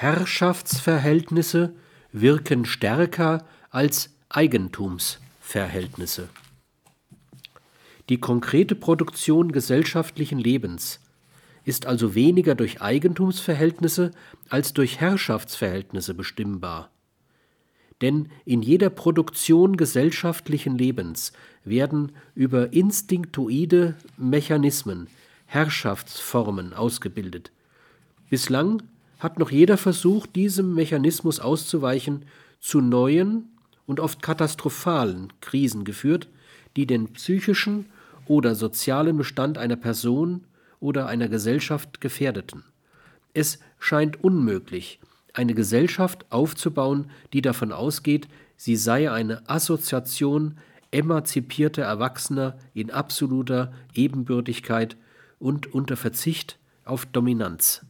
Herrschaftsverhältnisse wirken stärker als Eigentumsverhältnisse. Die konkrete Produktion gesellschaftlichen Lebens ist also weniger durch Eigentumsverhältnisse als durch Herrschaftsverhältnisse bestimmbar. Denn in jeder Produktion gesellschaftlichen Lebens werden über instinktoide Mechanismen Herrschaftsformen ausgebildet. Bislang hat noch jeder Versuch, diesem Mechanismus auszuweichen, zu neuen und oft katastrophalen Krisen geführt, die den psychischen oder sozialen Bestand einer Person oder einer Gesellschaft gefährdeten. Es scheint unmöglich, eine Gesellschaft aufzubauen, die davon ausgeht, sie sei eine Assoziation emanzipierter Erwachsener in absoluter Ebenbürtigkeit und unter Verzicht auf Dominanz.